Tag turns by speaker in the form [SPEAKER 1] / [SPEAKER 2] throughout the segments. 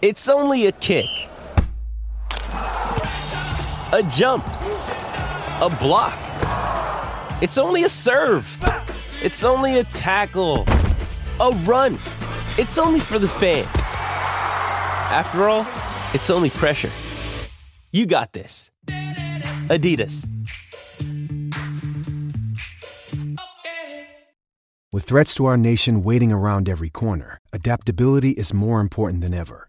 [SPEAKER 1] It's only a kick, a jump, a block. It's only a serve. It's only a tackle, a run. It's only for the fans. After all, it's only pressure. You got this. Adidas.
[SPEAKER 2] With threats to our nation waiting around every corner, adaptability is more important than ever.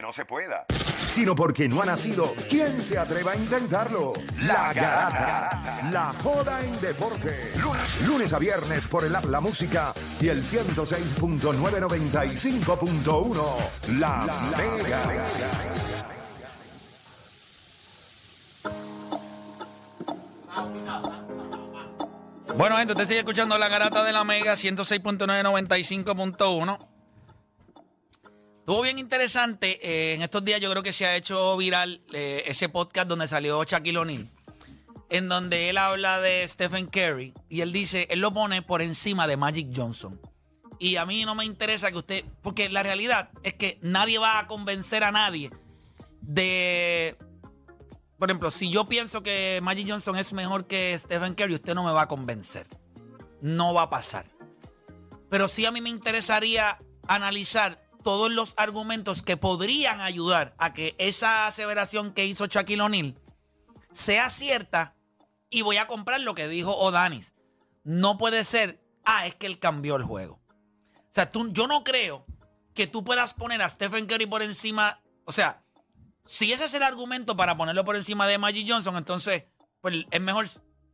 [SPEAKER 3] no se pueda, sino porque no ha nacido. ¿Quién se atreva a intentarlo? La Garata, la joda en deporte. Lunes, lunes a viernes por el app La Música y el 106.995.1. La, Mega.
[SPEAKER 4] Bueno, gente, usted sigue escuchando la garata de la Mega 106.995.1. Estuvo bien interesante. eh, en estos días yo creo que se ha hecho viral eh, ese podcast donde salió Shaquille O'Neal, en donde él habla de Stephen Curry y él dice, él lo pone por encima de Magic Johnson. Y a mí no me interesa que usted, porque la realidad es que nadie va a convencer a nadie de por ejemplo, si yo pienso que Magic Johnson es mejor que Stephen Curry, usted no me va a convencer. No va a pasar. Pero sí a mí me interesaría analizar todos los argumentos que podrían ayudar a que esa aseveración que hizo Shaquille O'Neal sea cierta y voy a comprar lo que dijo O'Danis. No puede ser, ah, es que él cambió el juego. O sea, tú, yo no creo que tú puedas poner a Stephen Curry por encima, o sea, si ese es el argumento para ponerlo por encima de Magic Johnson, entonces pues es mejor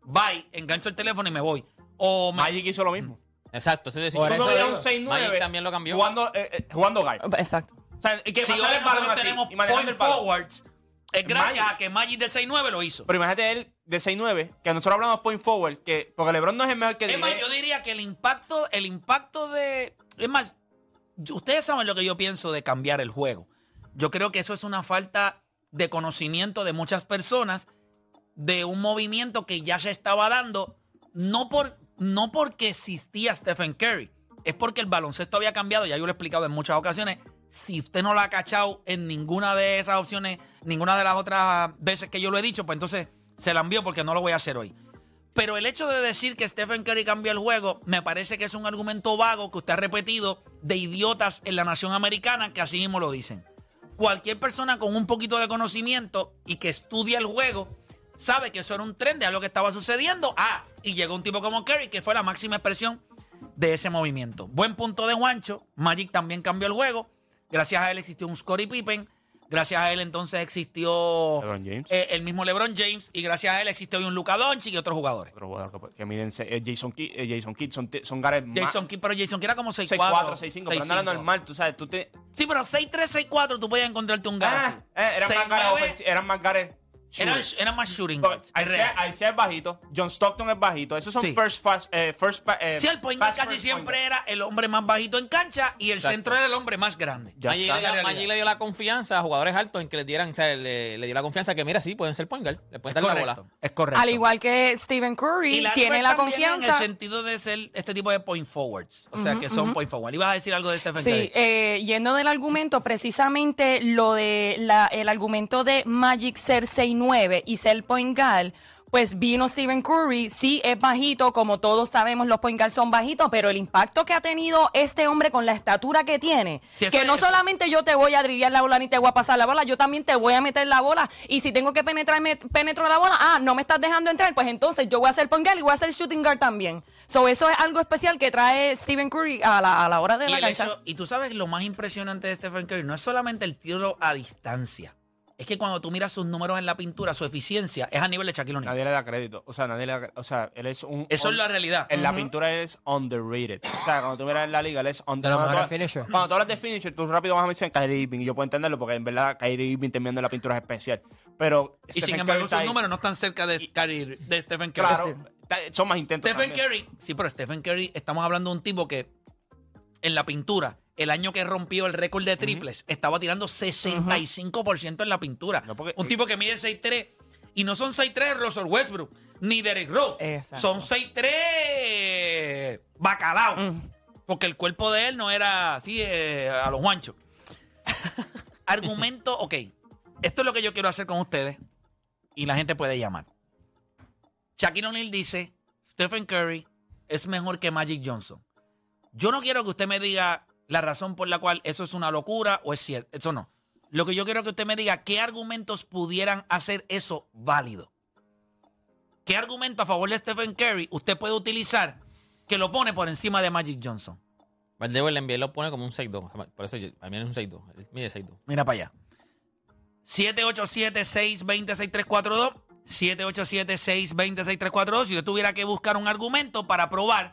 [SPEAKER 4] bye, engancho el teléfono y me voy. O
[SPEAKER 5] Magic hizo lo mismo.
[SPEAKER 6] Exacto, eso es decir,
[SPEAKER 5] no
[SPEAKER 6] eso digo.
[SPEAKER 5] un 6-9
[SPEAKER 6] Magic también lo cambió.
[SPEAKER 5] Jugando, eh, eh, jugando guy.
[SPEAKER 7] Exacto.
[SPEAKER 5] O sea, y que
[SPEAKER 4] si
[SPEAKER 5] pasar
[SPEAKER 4] hoy
[SPEAKER 5] el balón
[SPEAKER 4] nosotros
[SPEAKER 5] así
[SPEAKER 4] tenemos
[SPEAKER 5] y
[SPEAKER 4] point
[SPEAKER 5] el balón.
[SPEAKER 4] forwards, es gracias
[SPEAKER 5] Magic.
[SPEAKER 4] a que Magic del 6-9 lo hizo.
[SPEAKER 5] Pero imagínate él de 6-9, que nosotros hablamos point forward, que porque LeBron no es el mejor que
[SPEAKER 4] Es más, yo diría que el impacto, el impacto de. Es más, ustedes saben lo que yo pienso de cambiar el juego. Yo creo que eso es una falta de conocimiento de muchas personas de un movimiento que ya se estaba dando, no, por, no porque existía Stephen Curry, es porque el baloncesto había cambiado, ya yo lo he explicado en muchas ocasiones. Si usted no lo ha cachado en ninguna de esas opciones, ninguna de las otras veces que yo lo he dicho, pues entonces se la envío porque no lo voy a hacer hoy. Pero el hecho de decir que Stephen Curry cambió el juego, me parece que es un argumento vago que usted ha repetido de idiotas en la nación americana que así mismo lo dicen. Cualquier persona con un poquito de conocimiento y que estudia el juego sabe que eso era un tren de algo que estaba sucediendo. Ah, y llegó un tipo como Curry que fue la máxima expresión de ese movimiento. Buen punto de Juancho. Magic también cambió el juego. Gracias a él existió un Scottie Pippen. Gracias a él entonces existió
[SPEAKER 5] LeBron James.
[SPEAKER 4] eh, el mismo LeBron James. Y gracias a él existió hoy un Luka Doncic y otros jugadores.
[SPEAKER 5] Otro jugador que, que miden eh, Jason Kidd, eh, Jason Kidd son, son gares más.
[SPEAKER 4] Jason Kidd, pero Jason Kidd era como 6'4".
[SPEAKER 5] 6'4, 6'5, pero no era
[SPEAKER 4] 6'5".
[SPEAKER 5] normal, tú sabes, tú te...
[SPEAKER 4] Sí, pero 6'3", 6'4", tú podías encontrarte un
[SPEAKER 5] Ah,
[SPEAKER 4] gato.
[SPEAKER 5] eh, eran, más ofensi- eran más gares...
[SPEAKER 4] Eran, más shooting guards.
[SPEAKER 5] Isaiah es bajito, John Stockton es bajito. Esos son
[SPEAKER 4] Sí.
[SPEAKER 5] first, fast, eh, first pa- eh,
[SPEAKER 4] Sí, el point guard
[SPEAKER 5] pass
[SPEAKER 4] casi siempre
[SPEAKER 5] point
[SPEAKER 4] era el hombre más bajito en cancha y el
[SPEAKER 6] Exacto.
[SPEAKER 4] centro era el hombre más grande.
[SPEAKER 5] Está.
[SPEAKER 6] le, dio- le la confianza a jugadores altos en que les dieran, o sea, le, le dio la confianza que, mira, sí, pueden ser point guard, le pueden dar la bola.
[SPEAKER 4] Es correcto.
[SPEAKER 7] Al igual que Stephen
[SPEAKER 4] y
[SPEAKER 7] Curry
[SPEAKER 4] Larry
[SPEAKER 7] tiene la
[SPEAKER 4] también En el
[SPEAKER 7] confianza.
[SPEAKER 4] sentido de ser este tipo de point forwards. O sea, que son point forward. ¿Ibas a decir algo de Stephen
[SPEAKER 7] Sí,
[SPEAKER 4] Curry?
[SPEAKER 7] eh, yendo del argumento, precisamente lo de la, el argumento de Magic ser 6'9 y ser point guard, pues vino Stephen Curry, sí es bajito, como todos sabemos los point guards son bajitos, pero el impacto que ha tenido este hombre con la estatura que tiene,
[SPEAKER 4] Sí,
[SPEAKER 7] que no
[SPEAKER 4] es-
[SPEAKER 7] solamente yo te voy a driviar la bola ni te voy a pasar la bola, yo también te voy a meter la bola y si tengo que penetrar, me penetro la bola, ah, no me estás dejando entrar, pues entonces yo voy a ser point guard y voy a ser shooting guard también. So, eso es algo especial que trae Stephen Curry a la, a la hora de
[SPEAKER 4] Y,
[SPEAKER 7] la cancha.
[SPEAKER 4] hecho- y tú sabes lo más impresionante de Stephen Curry no es solamente el tiro a distancia. Es que cuando tú miras sus números en la pintura, su eficiencia es a nivel de Shaquille O'Neal.
[SPEAKER 5] Nadie le da crédito. O sea, nadie le da, O sea, él es un.
[SPEAKER 4] Eso es la realidad.
[SPEAKER 5] En la pintura él es underrated. O sea, cuando tú miras en la liga, él es underrated. Cuando, tú- cuando tú hablas de finisher, tú rápido vas a mencionar Kyrie Irving. Y yo puedo entenderlo porque en verdad Kyrie Irving también de la pintura es especial. Pero.
[SPEAKER 4] Y sin
[SPEAKER 5] Stephen
[SPEAKER 4] embargo,
[SPEAKER 5] Curry está
[SPEAKER 4] sus
[SPEAKER 5] ahí.
[SPEAKER 4] números no están cerca de, Curry- de Stephen Curry.
[SPEAKER 5] Claro, son más intentos.
[SPEAKER 4] Stephen
[SPEAKER 5] también.
[SPEAKER 4] Curry, sí, pero Stephen Curry, estamos hablando de un tipo que en la pintura, el año que rompió el récord de triples, estaba tirando 65% en la pintura.
[SPEAKER 5] No, porque-
[SPEAKER 4] un tipo que mide 6'3 y no son 6'3 Russell Westbrook ni Derek Rose.
[SPEAKER 7] Exacto.
[SPEAKER 4] Son 6'3 bacalao.
[SPEAKER 7] Mm.
[SPEAKER 4] Porque el cuerpo de él no era así eh, a los guanchos. Argumento, ok. Esto es lo que yo quiero hacer con ustedes y la gente puede llamar. Shaquille O'Neal dice, Stephen Curry es mejor que Magic Johnson. Yo no quiero que usted me diga la razón por la cual eso es una locura o es cierto. Eso no. Lo que yo quiero que usted me diga, ¿qué argumentos pudieran hacer eso válido? ¿Qué argumento a favor de Stephen Curry usted puede utilizar que lo pone por encima de Magic Johnson?
[SPEAKER 6] Valdeo el NBA lo pone como un 6-2. Por eso yo- a mí es un 6-2. Él mide 6-2.
[SPEAKER 4] Mira para allá. 787-620-6342. 787-620-6342. Si usted tuviera que buscar un argumento para probar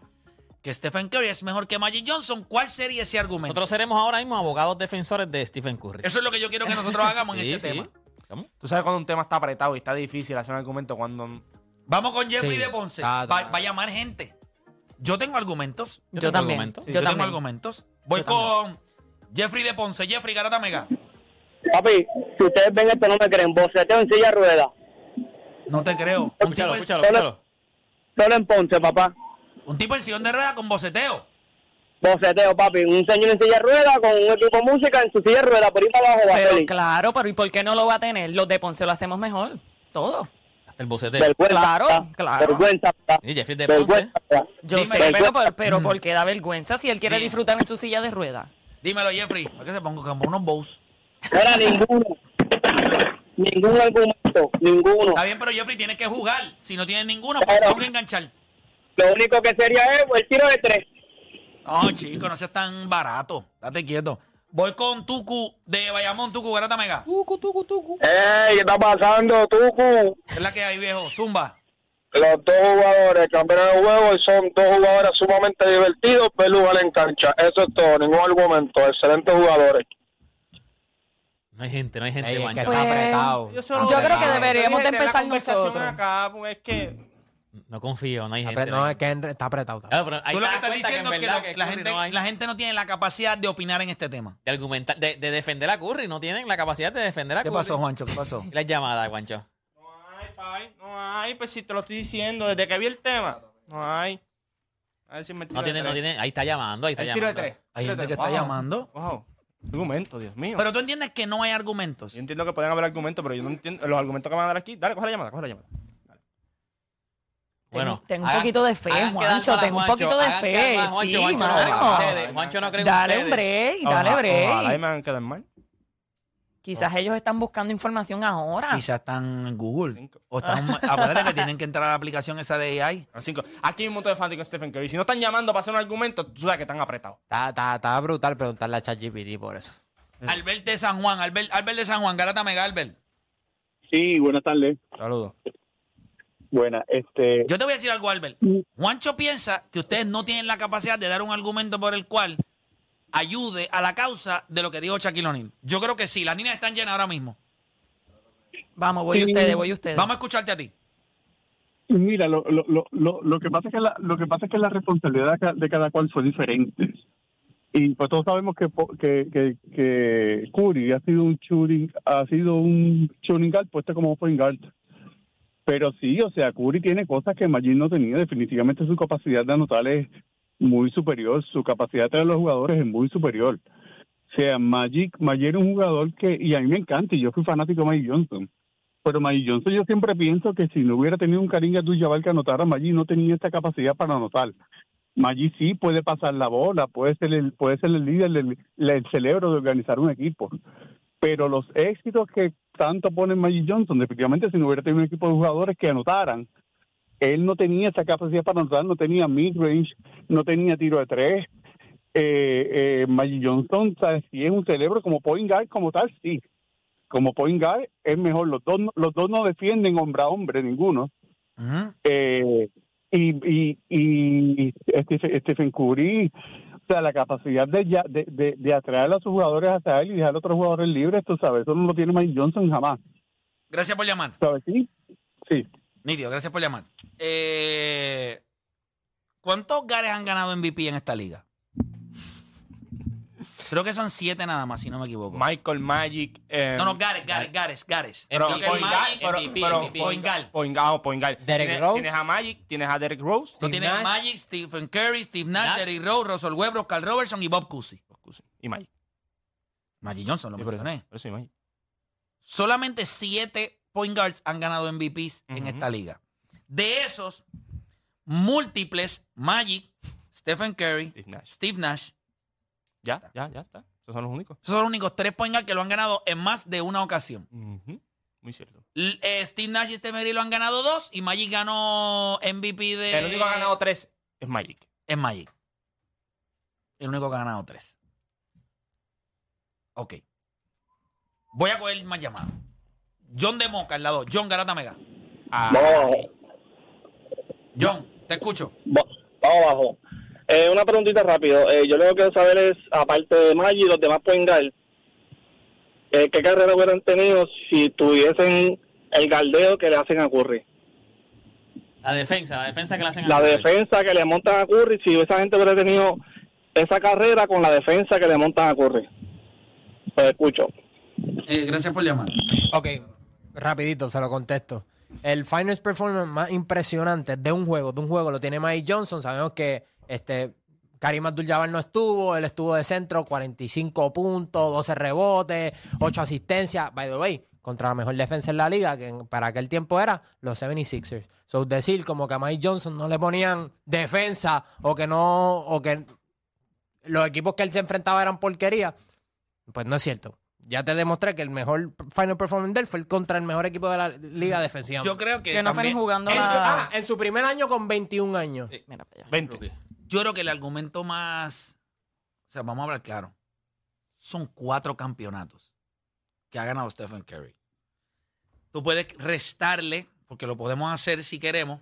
[SPEAKER 4] que Stephen Curry es mejor que Magic Johnson, ¿cuál sería ese argumento?
[SPEAKER 6] Nosotros seremos ahora mismo abogados defensores de Stephen Curry.
[SPEAKER 4] Eso es lo que yo quiero que nosotros hagamos en
[SPEAKER 6] Sí,
[SPEAKER 4] este
[SPEAKER 6] sí.
[SPEAKER 4] tema.
[SPEAKER 6] ¿Cómo?
[SPEAKER 5] Tú sabes cuando un tema está apretado y está difícil hacer un argumento cuando.
[SPEAKER 4] Vamos con Jeffrey
[SPEAKER 8] Sí.
[SPEAKER 4] de Ponce.
[SPEAKER 8] Ah,
[SPEAKER 4] Va, va a llamar gente. Yo tengo argumentos.
[SPEAKER 6] Yo
[SPEAKER 7] Yo
[SPEAKER 6] tengo
[SPEAKER 7] también.
[SPEAKER 6] argumentos.
[SPEAKER 4] Yo,
[SPEAKER 7] Yo
[SPEAKER 4] tengo argumentos. Voy
[SPEAKER 7] Yo también.
[SPEAKER 4] con Jeffrey de Ponce. Jeffrey Garata Mega.
[SPEAKER 9] Papi, si ustedes ven esto no me creen, boceteo en silla de ruedas.
[SPEAKER 4] No te creo.
[SPEAKER 6] Escúchalo, escúchalo, escúchalo.
[SPEAKER 9] Solo en Ponce, papá.
[SPEAKER 4] Un tipo en sillón de rueda con boceteo.
[SPEAKER 9] Boceteo, papi. Un señor en silla de ruedas con un equipo de música en su silla de ruedas por ir para abajo, va
[SPEAKER 7] Pero
[SPEAKER 9] feliz.
[SPEAKER 7] claro, pero ¿y por qué no lo va a tener? Los de Ponce lo hacemos mejor. Todo.
[SPEAKER 6] Hasta el boceteo.
[SPEAKER 9] Vergüenza,
[SPEAKER 7] Claro, claro.
[SPEAKER 9] Vergüenza.
[SPEAKER 6] Y Jeffrey de Ponce.
[SPEAKER 7] Yo sé, pero, pero, pero ¿por qué da vergüenza si él quiere disfrutar en su silla de ruedas?
[SPEAKER 4] Dímelo, Jeffrey. ¿Por qué se ponga como unos bows?
[SPEAKER 9] Era ninguno. Ningún argumento, ninguno.
[SPEAKER 4] Está bien, pero Jeffrey tiene que jugar. Si no tiene ninguno, pues tengo que enganchar.
[SPEAKER 9] Lo único que sería es el tiro de tres.
[SPEAKER 4] No, chico, no seas tan barato. Date quieto. Voy con Tucu de Bayamón, Tucu, Garata Mega.
[SPEAKER 9] ¡Ey! ¿Qué está pasando, Tucu?
[SPEAKER 4] Es la que hay, viejo. Zumba.
[SPEAKER 9] Los dos jugadores cambiaron el juego y son dos jugadores sumamente divertidos ver jugar en cancha. Eso es todo, ningún argumento. Excelentes jugadores.
[SPEAKER 6] No hay gente, no hay gente,
[SPEAKER 8] Ey, es que está
[SPEAKER 7] Pues,
[SPEAKER 8] apretado.
[SPEAKER 5] Yo, solo-
[SPEAKER 7] Yo creo que deberíamos de
[SPEAKER 5] tener la
[SPEAKER 7] empezar
[SPEAKER 5] conversación
[SPEAKER 7] nosotros.
[SPEAKER 5] acá, pues, es que.
[SPEAKER 6] No confío, no hay gente.
[SPEAKER 8] Apre- No, es que está apretado.
[SPEAKER 6] Claro, pero ahí
[SPEAKER 4] Tú lo que estás diciendo
[SPEAKER 6] en
[SPEAKER 4] es que, la, gente,
[SPEAKER 6] no hay-
[SPEAKER 4] la gente no tiene la capacidad de opinar en este tema.
[SPEAKER 6] de argumentar, de, de defender a Curry, no tienen la capacidad de defender a
[SPEAKER 4] ¿Qué
[SPEAKER 6] Curry.
[SPEAKER 4] pasó, Juancho? ¿Qué pasó?
[SPEAKER 6] Las llamadas, Juancho.
[SPEAKER 5] No hay, pai, no hay, pues si te lo estoy diciendo, desde que vi el tema, no hay. A ver si me tiro
[SPEAKER 6] No
[SPEAKER 5] de
[SPEAKER 6] tiene, no tiene, ahí está llamando, ahí está
[SPEAKER 5] El tiro de
[SPEAKER 6] llamando.
[SPEAKER 5] tres.
[SPEAKER 4] Hay gente que está llamando.
[SPEAKER 5] Wow. Argumento, Dios mío.
[SPEAKER 4] Pero tú entiendes que no hay argumentos.
[SPEAKER 5] Yo entiendo que pueden haber argumentos, pero yo no entiendo los argumentos que van a dar aquí. Dale, coge la llamada, coge la llamada.
[SPEAKER 6] Bueno,
[SPEAKER 7] tengo, un poquito de fe, Juancho. Tengo un poquito de fe.
[SPEAKER 6] Juancho,
[SPEAKER 7] Sí,
[SPEAKER 6] Juancho no Juancho no cree
[SPEAKER 7] Dale un break, dale break.
[SPEAKER 5] Ojalá y me hagan quedar mal.
[SPEAKER 7] Quizás ellos están buscando información ahora.
[SPEAKER 4] Quizás están en Google.
[SPEAKER 5] Cinco.
[SPEAKER 4] O están, acuérdate que tienen que entrar a la aplicación esa de AI.
[SPEAKER 5] Aquí hay un montón de fanáticos de Stephen Curry. Si no están llamando para hacer un argumento, tú sabes que están apretados.
[SPEAKER 8] Está, está, está brutal preguntarle a ChatGPT por eso.
[SPEAKER 4] Albert de San Juan, Albert, Albert de San Juan, Garata Mega, Albert.
[SPEAKER 9] Sí, buenas tardes.
[SPEAKER 5] Saludos.
[SPEAKER 9] Buena, este...
[SPEAKER 4] Yo te voy a decir algo, Albert. Juancho piensa que ustedes no tienen la capacidad de dar un argumento por el cual ayude a la causa de lo que dijo Shaquille O'Neal. Yo creo que sí, las líneas están llenas ahora mismo.
[SPEAKER 7] Vamos, voy ustedes, voy ustedes.
[SPEAKER 4] Vamos a escucharte a ti.
[SPEAKER 10] Mira, lo, lo, lo, lo, lo que pasa es que la, lo que pasa es que la responsabilidad de ca- de cada cual son diferentes. Y pues todos sabemos que, po- que, que, que Curry ha sido un shooting, ha sido un shooting guard puesto como point guard. Pero sí, o sea, Curry tiene cosas que Magic no tenía. Definitivamente su capacidad de anotar es muy superior, su capacidad de traer a los jugadores es muy superior. O sea, Magic, Magic era un jugador que, y a mí me encanta, y yo fui fanático de Magic Johnson. Pero Magic Johnson yo siempre pienso que si no hubiera tenido un Karim Abdul-Jabbar que anotara, Magic no tenía esta capacidad para anotar. Magic sí puede pasar la bola, puede ser el, puede ser el líder, el, el cerebro de organizar un equipo. Pero los éxitos que tanto pone Magic Johnson, definitivamente si no hubiera tenido un equipo de jugadores que anotaran, él no tenía esa capacidad para anotar, no tenía mid-range, no tenía tiro de tres. Eh, eh, Magic Johnson, ¿sabes? si es un cerebro como point guard, como tal, sí. como point guard es mejor. Los dos, no- los dos no defienden hombre a hombre, ninguno. Eh, y, y, y Stephen, Stephen Curry, sea, la capacidad de, ya- de, de, de atraer a sus jugadores hacia él y dejar a otros jugadores libres, tú sabes, eso no lo tiene Mike Johnson jamás.
[SPEAKER 4] Gracias por llamar.
[SPEAKER 10] ¿Sabes? Sí, sí.
[SPEAKER 4] Nidio, gracias por llamar. Eh, ¿Cuántos Gares han ganado MVP en esta liga? Creo que son siete nada más, si no me equivoco.
[SPEAKER 5] Michael Magic. eh,
[SPEAKER 4] no, no, Gares, Gares, Gares, Gares.
[SPEAKER 5] Pero
[SPEAKER 4] Creo que
[SPEAKER 5] point guard,
[SPEAKER 4] Magic,
[SPEAKER 5] pero-
[SPEAKER 6] MVP,
[SPEAKER 5] pero
[SPEAKER 6] MVP.
[SPEAKER 5] point guard, point guard, point guard.
[SPEAKER 8] Derrick
[SPEAKER 5] Tienes-
[SPEAKER 8] Rose.
[SPEAKER 5] Tienes a Magic, tienes a Derek Rose.
[SPEAKER 4] Tú tienes
[SPEAKER 8] Nash.
[SPEAKER 4] Magic, Stephen Curry, Steve Nash,
[SPEAKER 6] Nash.
[SPEAKER 4] Derrick Rose, Russell Westbrook, Carl Robertson y Bob Cousy.
[SPEAKER 5] Y Magic.
[SPEAKER 4] Magic Johnson, lo
[SPEAKER 5] Sí, por eso,
[SPEAKER 4] mencioné.
[SPEAKER 5] eso y Magic.
[SPEAKER 4] Solamente siete point guards han ganado MVPs en esta liga. De esos, múltiples, Magic, Stephen Curry,
[SPEAKER 5] Steve Nash. Ya, ya, ya está. Esos son los únicos.
[SPEAKER 4] Esos son los únicos tres point que lo han ganado en más de una ocasión.
[SPEAKER 5] Ujú. Muy cierto.
[SPEAKER 4] L- eh, Steve Nash y Stephen Curry lo han ganado dos y Magic ganó MVP de...
[SPEAKER 5] El único que ha ganado tres es Magic.
[SPEAKER 4] Es Magic. El único que ha ganado tres. Ok. Voy a coger más llamadas. John de Moca, al lado. John Garata Mega.
[SPEAKER 5] Ah,
[SPEAKER 4] John, te escucho.
[SPEAKER 9] Va- Vamos abajo. Eh, una preguntita rápido. Eh, yo lo que quiero saber es, aparte de Maggi y los demás pueden eh, ¿qué carrera hubieran tenido si tuviesen el galdeo que le hacen a Curry?
[SPEAKER 6] La defensa, la defensa que le hacen a
[SPEAKER 9] La
[SPEAKER 6] Curry.
[SPEAKER 9] defensa que le montan a Curry, si esa gente hubiera tenido esa carrera con la defensa que le montan a Curry. Pues escucho.
[SPEAKER 4] Eh, gracias por llamar.
[SPEAKER 8] Ok, rapidito, se lo contesto. El finals performance más impresionante de un juego, de un juego, lo tiene Mike Johnson. Sabemos que este Karim Abdul-Jabbar no estuvo, él estuvo de centro, 45 puntos, 12 rebotes, 8 asistencias. By the way, contra la mejor defensa en la liga, que para aquel tiempo era los 76ers. So, decir como que a Mike Johnson no le ponían defensa o que no, o que los equipos que él se enfrentaba eran porquería, pues no es cierto. Ya te demostré que el mejor final performance de él fue el contra el mejor equipo de la liga defensiva.
[SPEAKER 4] Yo creo que.
[SPEAKER 7] Que no fue ni
[SPEAKER 4] también-
[SPEAKER 7] jugando
[SPEAKER 8] en, su,
[SPEAKER 7] la...
[SPEAKER 8] ah, en su primer año con 21 años.
[SPEAKER 7] Mira para allá.
[SPEAKER 5] 20.
[SPEAKER 4] Yo creo que el argumento más. O sea, vamos a hablar claro. Son cuatro campeonatos que ha ganado Stephen Curry. Tú puedes restarle, porque lo podemos hacer si queremos.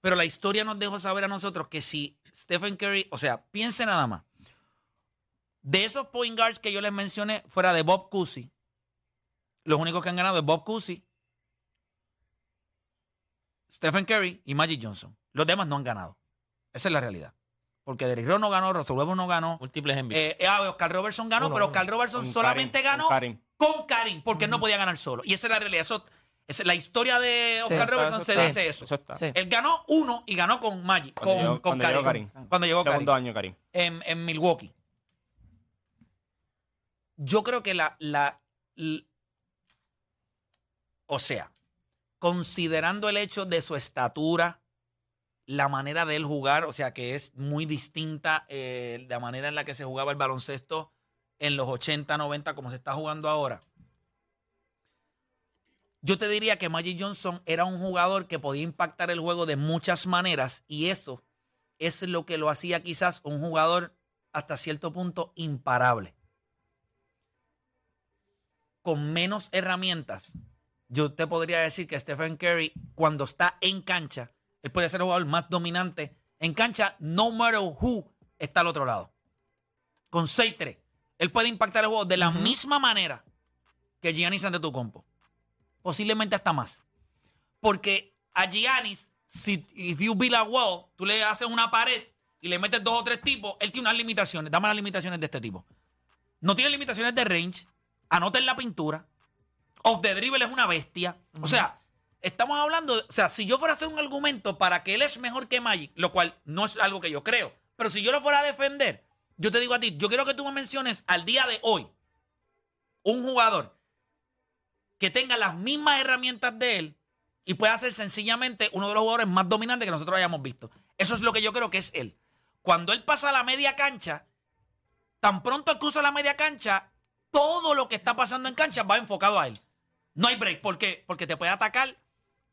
[SPEAKER 4] Pero la historia nos dejó saber a nosotros que si Stephen Curry, o sea, piense nada más. De esos point guards que yo les mencioné, fuera de Bob Cousy, los únicos que han ganado es Bob Cousy, Stephen Curry y Magic Johnson. Los demás no han ganado. Esa es la realidad. Porque Derrick Rose no ganó, Russell Westbrook no ganó.
[SPEAKER 6] Múltiples MVP.
[SPEAKER 4] Eh, eh, ah, Oscar Robertson ganó,
[SPEAKER 8] Uno,
[SPEAKER 4] pero. Oscar Robertson
[SPEAKER 5] Con
[SPEAKER 4] solamente
[SPEAKER 5] Karim,
[SPEAKER 4] ganó
[SPEAKER 5] con Karim.
[SPEAKER 4] con Karim, porque él no podía ganar solo. Y esa es la realidad. Eso, es la historia de
[SPEAKER 7] Sí.
[SPEAKER 4] Oscar Robertson se
[SPEAKER 5] está,
[SPEAKER 4] dice eso.
[SPEAKER 5] Eso está.
[SPEAKER 7] Sí.
[SPEAKER 4] Él ganó uno y ganó con Magic,
[SPEAKER 5] Cuando
[SPEAKER 4] con,
[SPEAKER 5] llegó-
[SPEAKER 4] con
[SPEAKER 5] cuando llegó
[SPEAKER 4] Karim.
[SPEAKER 5] Karim.
[SPEAKER 4] Cuando llegó Karim.
[SPEAKER 5] Segundo año, Karim.
[SPEAKER 4] En, en Milwaukee. Yo creo que la, la, l- O sea, considerando el hecho de su estatura, la manera de él jugar, o sea, que es muy distinta eh, la manera en la que se jugaba el baloncesto en los 80, 90, como se está jugando ahora. Yo te diría que Magic Johnson era un jugador que podía impactar el juego de muchas maneras y eso es lo que lo hacía quizás un jugador hasta cierto punto imparable. Con menos herramientas, yo te podría decir que Stephen Curry, cuando está en cancha, él puede ser el jugador más dominante en cancha, no matter who está al otro lado. Con 6-3, él puede impactar el juego de la misma manera que Giannis Antetokounmpo. Posiblemente hasta más. Porque a Giannis, si if you build a wall, tú le haces una pared y le metes dos o tres tipos, él tiene unas limitaciones. Dame las limitaciones de este tipo. No tiene limitaciones de range, anota en la pintura, off the dribble es una bestia. O sea, estamos hablando, o sea, si yo fuera a hacer un argumento para que él es mejor que Magic, lo cual no es algo que yo creo, pero si yo lo fuera a defender, yo te digo a ti, yo quiero que tú me menciones al día de hoy un jugador que tenga las mismas herramientas de él y pueda ser sencillamente uno de los jugadores más dominantes que nosotros hayamos visto. Eso es lo que yo creo que es él. Cuando él pasa a la media cancha, tan pronto él cruza la media cancha, todo lo que está pasando en cancha va enfocado a él. No hay break. ¿Por qué? Porque te puede atacar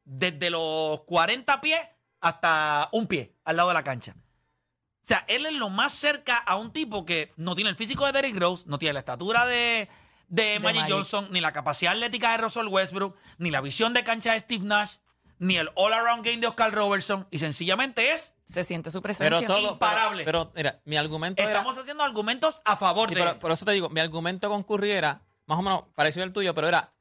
[SPEAKER 4] desde los 40 pies hasta un pie al lado de la cancha. O sea, él es lo más cerca a un tipo que no tiene el físico de Derrick Rose, no tiene la estatura de, de, Magic,
[SPEAKER 7] Magic.
[SPEAKER 4] Johnson, ni la capacidad atlética de Russell Westbrook, ni la visión de cancha de Steve Nash, ni el all-around game de Oscar Robertson. Y sencillamente es,
[SPEAKER 7] Se siente su presencia.
[SPEAKER 6] Pero todo.
[SPEAKER 4] Imparable.
[SPEAKER 6] Pero, pero, mira, mi argumento era.
[SPEAKER 4] estamos haciendo argumentos a favor
[SPEAKER 6] Sí,
[SPEAKER 4] de
[SPEAKER 6] pero por eso te digo, mi argumento con Curry era más o menos parecido al tuyo, pero era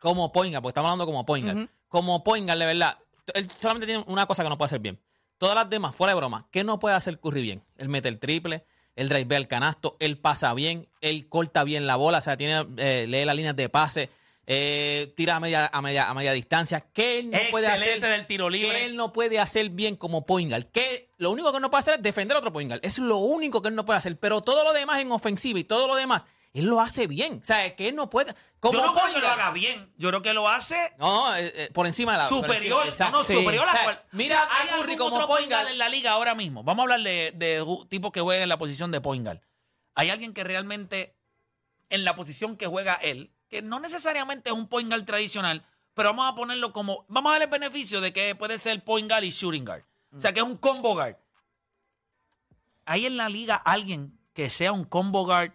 [SPEAKER 6] como Poinga, porque estamos hablando como Poinga. Como Poinga, de verdad. Él solamente tiene una cosa que no puede hacer bien. Todas las demás, fuera de broma, ¿qué no puede hacer Curry bien? Él mete el triple, él drive al canasto, él pasa bien, él corta bien la bola, o sea, tiene, eh, lee las líneas de pase, eh, tira a media, a media, a media distancia. ¿Qué él no puede hacer?
[SPEAKER 4] Del tiro libre.
[SPEAKER 6] que él no puede hacer bien como Poingal. Que lo único que él no puede hacer es defender a otro Poingal. Es lo único que él no puede hacer. Pero todo lo demás en ofensiva y todo lo demás, él lo hace bien. O sea, que él no puede. Como
[SPEAKER 4] Yo no creo que lo
[SPEAKER 6] Poingal.
[SPEAKER 4] haga bien. Yo creo que lo hace
[SPEAKER 6] No, eh, eh, por encima de la.
[SPEAKER 4] superior.
[SPEAKER 6] encima-
[SPEAKER 4] no,
[SPEAKER 6] exacto.
[SPEAKER 4] superior a
[SPEAKER 6] O sea,
[SPEAKER 4] cual-
[SPEAKER 6] Mira
[SPEAKER 4] O sea, ¿hay algún
[SPEAKER 6] como
[SPEAKER 4] otro point guard
[SPEAKER 6] Poingal.
[SPEAKER 4] en la liga ahora mismo. Vamos a hablar de, de tipos que jueguen en la posición de point guard. Hay alguien que realmente, en la posición que juega él, que no necesariamente es un point guard tradicional, pero vamos a ponerlo como, vamos a darle el beneficio de que puede ser point guard y shooting guard. O sea, que es un combo guard. ¿Hay en la liga alguien que sea un combo guard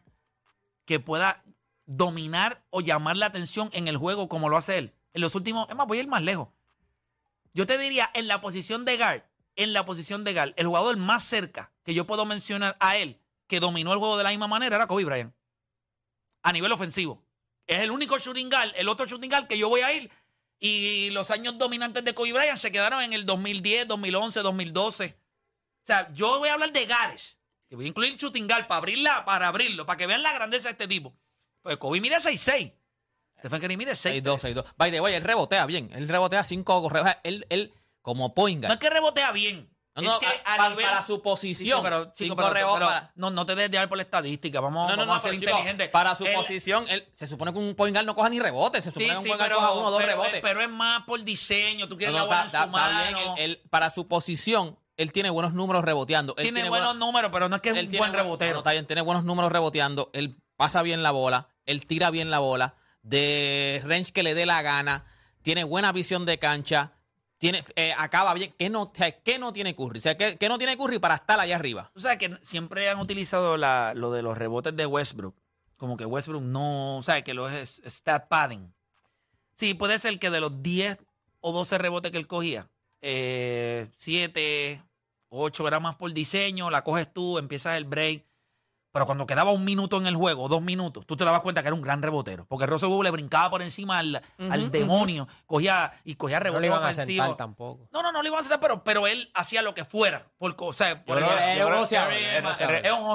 [SPEAKER 4] que pueda dominar o llamar la atención en el juego como lo hace él? En los últimos, es más, voy a ir más lejos. Yo te diría, en la posición de guard, en la posición de guard, el jugador más cerca que yo puedo mencionar a él que dominó el juego de la misma manera era Kobe Bryant. A nivel ofensivo. Es el único shooting guard, el otro shooting guard que yo voy a ir. Y los años dominantes de Kobe Bryant se quedaron en el 2010, 2011, 2012. O sea, yo voy a hablar de guards. Que voy a incluir guard para abrirla, para abrirlo, para que vean la grandeza de este tipo. Pues Kobe mide 6'6". Stephen Curry mide 6'2".
[SPEAKER 6] 6-2, 6-2. By the way, él rebotea bien. Él rebotea 5 correos. Él, él, como Poingal.
[SPEAKER 4] No es que rebotea bien.
[SPEAKER 6] No,
[SPEAKER 4] es
[SPEAKER 6] no,
[SPEAKER 4] que
[SPEAKER 6] a-
[SPEAKER 4] a
[SPEAKER 6] para-
[SPEAKER 4] nivel-
[SPEAKER 6] para su posición.
[SPEAKER 4] Chico, pero, chico,
[SPEAKER 6] Cinco
[SPEAKER 4] pero-
[SPEAKER 6] rebotes
[SPEAKER 4] pero
[SPEAKER 6] para-
[SPEAKER 4] no, no te dejes llevar por la estadística. Vamos,
[SPEAKER 6] No, no,
[SPEAKER 4] vamos
[SPEAKER 6] no,
[SPEAKER 4] a ser
[SPEAKER 6] chico,
[SPEAKER 4] inteligentes.
[SPEAKER 6] para su
[SPEAKER 4] Él-
[SPEAKER 6] posición, él, se supone que un point guard no coja ni rebote. Se supone
[SPEAKER 4] Sí,
[SPEAKER 6] que un
[SPEAKER 4] sí,
[SPEAKER 6] point guard
[SPEAKER 4] pero,
[SPEAKER 6] coja uno o dos rebotes.
[SPEAKER 4] pero es más por diseño. Tú quieres la bola en su
[SPEAKER 6] bien,
[SPEAKER 4] mano.
[SPEAKER 6] él- para su posición, él tiene buenos números reboteando. Él
[SPEAKER 4] tiene, buenos números, pero no es que es
[SPEAKER 6] él
[SPEAKER 4] un
[SPEAKER 6] tiene
[SPEAKER 4] buen rebotero.
[SPEAKER 6] no, está bien, tiene buenos números reboteando. Él pasa bien la bola. Él tira bien la bola. De range que le dé la gana. Tiene buena visión de cancha. Tiene, eh, acaba bien. ¿Qué no, o sea, ¿qué no tiene Curry? O sea, ¿qué, qué no tiene Curry para estar allá arriba?
[SPEAKER 4] Tú sabes que siempre han utilizado la- lo de los rebotes de Westbrook. Como que Westbrook no, ¿sabes? Que lo es stat padding. Sí, puede ser que de los 10 o 12 rebotes que él cogía, 7, 8 era más por diseño, la coges tú, empiezas el break. Pero cuando quedaba un minuto en el juego, dos minutos, tú te dabas cuenta que era un gran rebotero. Porque Westbrook le brincaba por encima al, demonio, cogía y cogía
[SPEAKER 8] No
[SPEAKER 4] rebotes
[SPEAKER 8] le iban a sentar tampoco.
[SPEAKER 4] No, no, no le iban a sentar, pero, pero él hacía lo que fuera. Por, o sea, por el-
[SPEAKER 5] Yo
[SPEAKER 8] es
[SPEAKER 4] un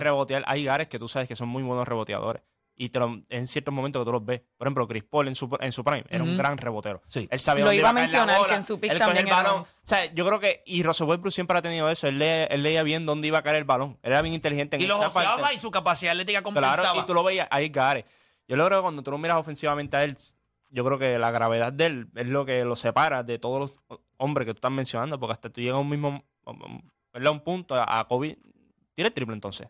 [SPEAKER 5] rebotear. Hay gares que tú sabes que son muy buenos reboteadores. Y te lo- en ciertos momentos que tú los ves. Por ejemplo, Chris Paul en su, en su prime era un gran rebotero.
[SPEAKER 4] Sí.
[SPEAKER 5] Él sabía
[SPEAKER 7] Lo
[SPEAKER 5] dónde
[SPEAKER 7] iba a mencionar,
[SPEAKER 5] bola,
[SPEAKER 7] que en su pick también
[SPEAKER 5] el balón. O sea, yo creo que... Y Russell Westbrook siempre ha tenido eso. Él leía, él leía bien dónde iba a caer el balón. Él era bien inteligente en
[SPEAKER 4] y lo
[SPEAKER 5] esa
[SPEAKER 4] joseaba
[SPEAKER 5] parte.
[SPEAKER 4] y su capacidad atlética compensaba.
[SPEAKER 5] Claro, y tú lo veías, ahí Gare. Yo lo creo que cuando tú lo miras ofensivamente a él, yo creo que la gravedad de él es lo que lo separa de todos los hombres que tú estás mencionando, porque hasta tú llegas a un mismo, ¿verdad? A un punto, a Kobe, tira el triple entonces.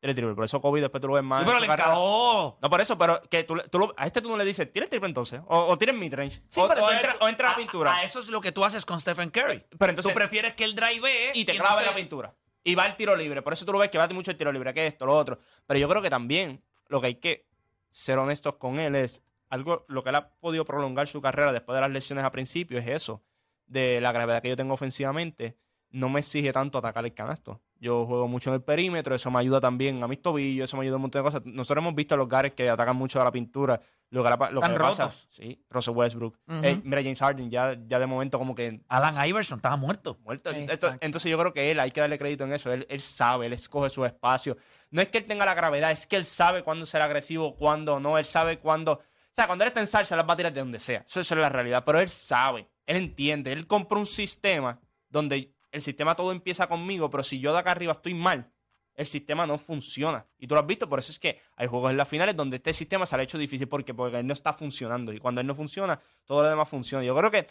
[SPEAKER 5] Tira el triple, por eso Kobe después tú lo ves más.
[SPEAKER 4] Sí, pero le encajó.
[SPEAKER 5] No, por eso, pero que tú, tú lo- a este tú no le dices, tira el triple entonces, o, o tira el midrange,
[SPEAKER 4] Sí,
[SPEAKER 5] o,
[SPEAKER 4] pero
[SPEAKER 5] o
[SPEAKER 4] entonces
[SPEAKER 5] entra, o entra a
[SPEAKER 4] a-
[SPEAKER 5] la pintura,
[SPEAKER 4] A, eso es lo que tú haces con Stephen Curry.
[SPEAKER 5] pero entonces,
[SPEAKER 4] tú prefieres que él drive
[SPEAKER 5] y te clava en la
[SPEAKER 4] entonces-
[SPEAKER 5] pintura. Y va el tiro libre. Por eso tú lo ves que bate mucho el tiro libre, que esto, lo otro. Pero yo creo que también lo que hay que ser honestos con él es algo, lo que él ha podido prolongar su carrera después de las lesiones a principio es eso, de la gravedad que yo tengo ofensivamente. No me exige tanto atacar el canasto. Yo juego mucho en el perímetro, eso me ayuda también a mis tobillos, eso me ayuda a un montón de cosas. Nosotros hemos visto a los gares que atacan mucho a la pintura, lo que, la- lo que pasa. Sí, Russell Westbrook. Eh, mira, James Harden ya, ya de momento como que
[SPEAKER 4] Alan Iverson estaba muerto.
[SPEAKER 5] muerto. Esto- entonces yo creo que él, hay que darle crédito en eso. Él, él sabe, él escoge su espacio. No es que él tenga la gravedad, es que él sabe cuándo ser agresivo, cuándo no. Él sabe cuándo. O sea, cuando él está en salsa, las va a tirar de donde sea. Eso, eso es la realidad. Pero él sabe, él entiende. Él compró un sistema donde el sistema todo empieza conmigo, pero si yo de acá arriba estoy mal, el sistema no funciona. Y tú lo has visto, por eso es que hay juegos en las finales donde este sistema se le ha hecho difícil porque, porque él no está funcionando. Y cuando él no funciona, todo lo demás funciona. Yo creo que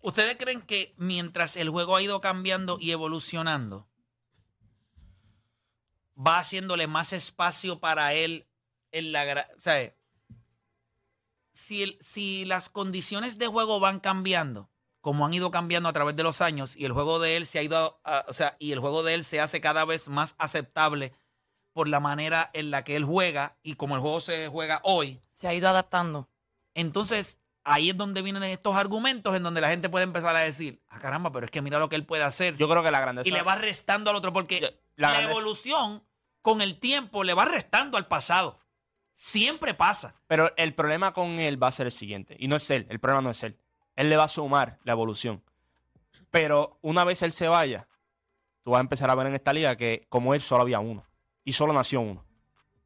[SPEAKER 4] ¿Ustedes creen que mientras el juego ha ido cambiando y evolucionando, va haciéndole más espacio para él en la... O si, si las condiciones de juego van cambiando, como han ido cambiando a través de los años, y el juego de él se ha ido, a- o sea, y el juego de él se hace cada vez más aceptable por la manera en la que él juega y como el juego se juega hoy.
[SPEAKER 7] Se ha ido adaptando.
[SPEAKER 4] Entonces, ahí es donde vienen estos argumentos en donde la gente puede empezar a decir, ah, caramba, pero es que mira lo que él puede hacer.
[SPEAKER 5] Yo creo que la grandeza.
[SPEAKER 4] y le va restando al otro, porque
[SPEAKER 5] Yo-
[SPEAKER 4] la,
[SPEAKER 5] la
[SPEAKER 4] evolución con el tiempo le va restando al pasado. Siempre pasa.
[SPEAKER 5] Pero el problema con él va a ser el siguiente. Y no es él, el problema no es él. Él le va a sumar la evolución. Pero una vez él se vaya, tú vas a empezar a ver en esta liga que como él solo había uno. Y solo nació uno.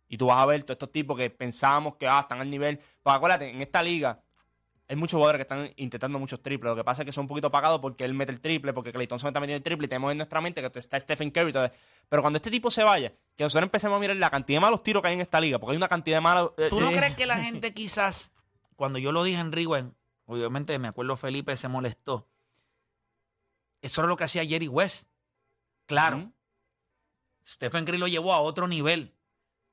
[SPEAKER 5] Y tú vas a ver todos estos tipos que pensábamos que ah, están al nivel. Pues acuérdate, en esta liga hay muchos jugadores que están intentando muchos triples. Lo que pasa es que son un poquito pagados porque él mete el triple, porque Clay Thompson está metiendo el triple y tenemos en nuestra mente que está Stephen Curry. pero cuando este tipo se vaya, que nosotros empecemos a mirar la cantidad de malos tiros que hay en esta liga, porque hay una cantidad de malos. eh,
[SPEAKER 4] ¿Tú
[SPEAKER 5] sí.
[SPEAKER 4] no crees que la gente quizás, cuando yo lo dije en Rewind, obviamente me acuerdo Felipe se molestó. Eso era lo que hacía Jerry West. Claro. Stephen Curry lo llevó a otro nivel.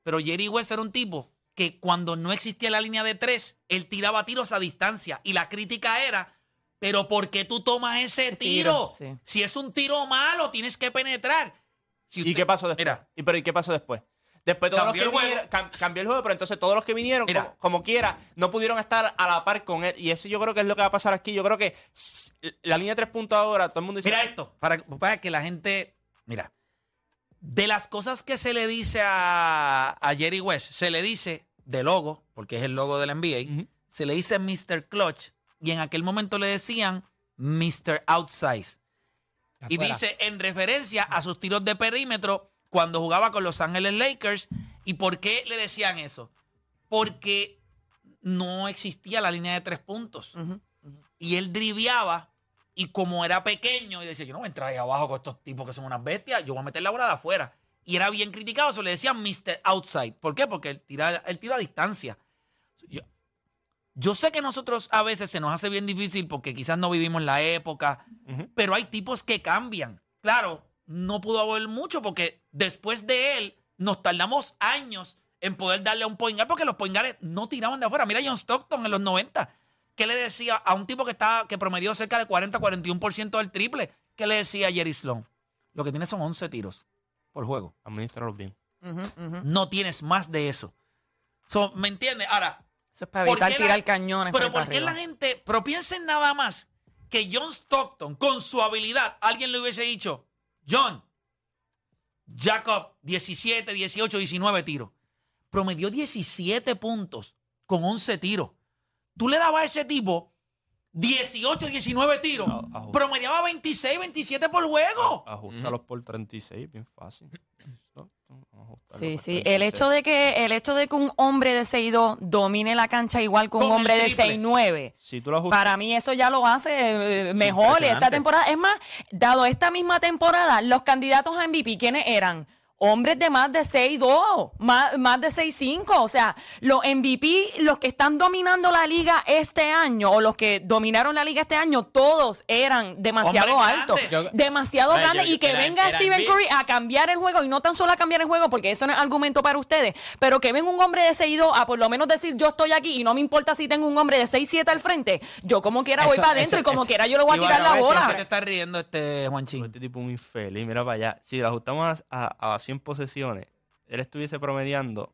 [SPEAKER 4] Pero Jerry West era un tipo que cuando no existía la línea de tres, él tiraba tiros a distancia. Y la crítica era, pero ¿por qué tú tomas ese tiro?
[SPEAKER 7] tiro, sí.
[SPEAKER 4] Si es un tiro malo, tienes que penetrar. Si
[SPEAKER 5] ¿Y qué pasó después?
[SPEAKER 4] Mira.
[SPEAKER 5] ¿Y, pero, ¿Y qué pasó después? Después todos los
[SPEAKER 4] Cambió
[SPEAKER 5] que
[SPEAKER 4] el juego.
[SPEAKER 5] vinieron, cam- cambió el juego, pero entonces todos los que vinieron,
[SPEAKER 4] Mira.
[SPEAKER 5] como, como quiera, no pudieron estar a la par con él. Y eso yo creo que es lo que va a pasar aquí. Yo creo que s- la línea de tres puntos ahora, todo el mundo dice.
[SPEAKER 4] Mira esto, para, para que la gente. Mira, de las cosas que se le dice a, a Jerry West, se le dice de logo, porque es el logo del NBA,
[SPEAKER 5] Ujú.
[SPEAKER 4] se le dice Mr. Clutch, y en aquel momento le decían Mr. Outsize. Y dice en referencia a sus tiros de perímetro cuando jugaba con Los Ángeles Lakers. ¿Y por qué le decían eso? Porque no existía la línea de tres puntos y él driviaba y como era pequeño y decía, yo no voy a entrar ahí abajo con estos tipos que son unas bestias, yo voy a meter la bola de afuera. Y era bien criticado, se le decían Mr. Outside. ¿Por qué? Porque él tira, él tira a distancia. Yo, yo sé que nosotros a veces se nos hace bien difícil porque quizás no vivimos la época, pero hay tipos que cambian. Claro, no pudo haber mucho porque después de él nos tardamos años en poder darle a un point guard porque los point guards no tiraban de afuera. Mira John Stockton en los 90. ¿Qué le decía a un tipo que estaba que promedió cerca de 40-41% del triple? ¿Qué le decía a Jerry Sloan? Lo que tiene son 11 tiros por juego.
[SPEAKER 5] Administrarlos bien.
[SPEAKER 4] No tienes más de eso. So, ¿Me entiendes? Ahora,
[SPEAKER 7] Eso es para
[SPEAKER 4] ¿Por
[SPEAKER 7] evitar
[SPEAKER 4] qué la-
[SPEAKER 7] tirar cañones.
[SPEAKER 4] pero
[SPEAKER 7] por ahí
[SPEAKER 4] ¿por qué la gente, pero piensen nada más que John Stockton, con su habilidad, alguien le hubiese dicho, John, Jacob, 17, 18, 19 tiros. Promedió 17 puntos con 11 tiros. Tú le dabas a ese tipo 18, 19 tiros.
[SPEAKER 5] Ajusta.
[SPEAKER 4] Promediaba 26, 27 por juego.
[SPEAKER 5] Ajustalos por 36, bien fácil.
[SPEAKER 7] Sí, sí. El hecho de que el hecho de que un hombre de 6'2 domine la cancha igual que un
[SPEAKER 4] Con
[SPEAKER 7] hombre de
[SPEAKER 4] triple.
[SPEAKER 7] 6'9
[SPEAKER 5] Si tú lo ajustas.
[SPEAKER 7] Para mí eso ya lo hace eh, mejor esta
[SPEAKER 6] impresionante.
[SPEAKER 7] temporada. Es más, dado esta misma temporada, los candidatos a MVP, ¿quiénes eran? Hombres de más de 6'2, más, más de 6'5. O sea, los MVP, los que están dominando la liga este año, o los que dominaron la liga este año, todos eran demasiado
[SPEAKER 4] Hombres
[SPEAKER 7] altos.
[SPEAKER 4] grandes.
[SPEAKER 7] Demasiado
[SPEAKER 6] Ay,
[SPEAKER 7] grandes.
[SPEAKER 6] yo-
[SPEAKER 7] y que
[SPEAKER 6] era-
[SPEAKER 7] venga
[SPEAKER 6] era
[SPEAKER 7] Stephen. Curry a cambiar el juego, y no tan solo a cambiar el juego, porque eso no es argumento para ustedes, pero que venga un hombre de 6'2 a por lo menos decir yo estoy aquí y no me importa si tengo un hombre de 6'7 al frente, yo como quiera voy
[SPEAKER 8] Eso-
[SPEAKER 7] para adentro y como
[SPEAKER 8] eso-
[SPEAKER 7] quiera yo le voy a tirar la bola.
[SPEAKER 4] te estás riendo, este Juanchín.
[SPEAKER 5] Este tipo un infeliz, mira para allá. Si lo ajustamos a, a, a 100 posesiones, él estuviese promediando,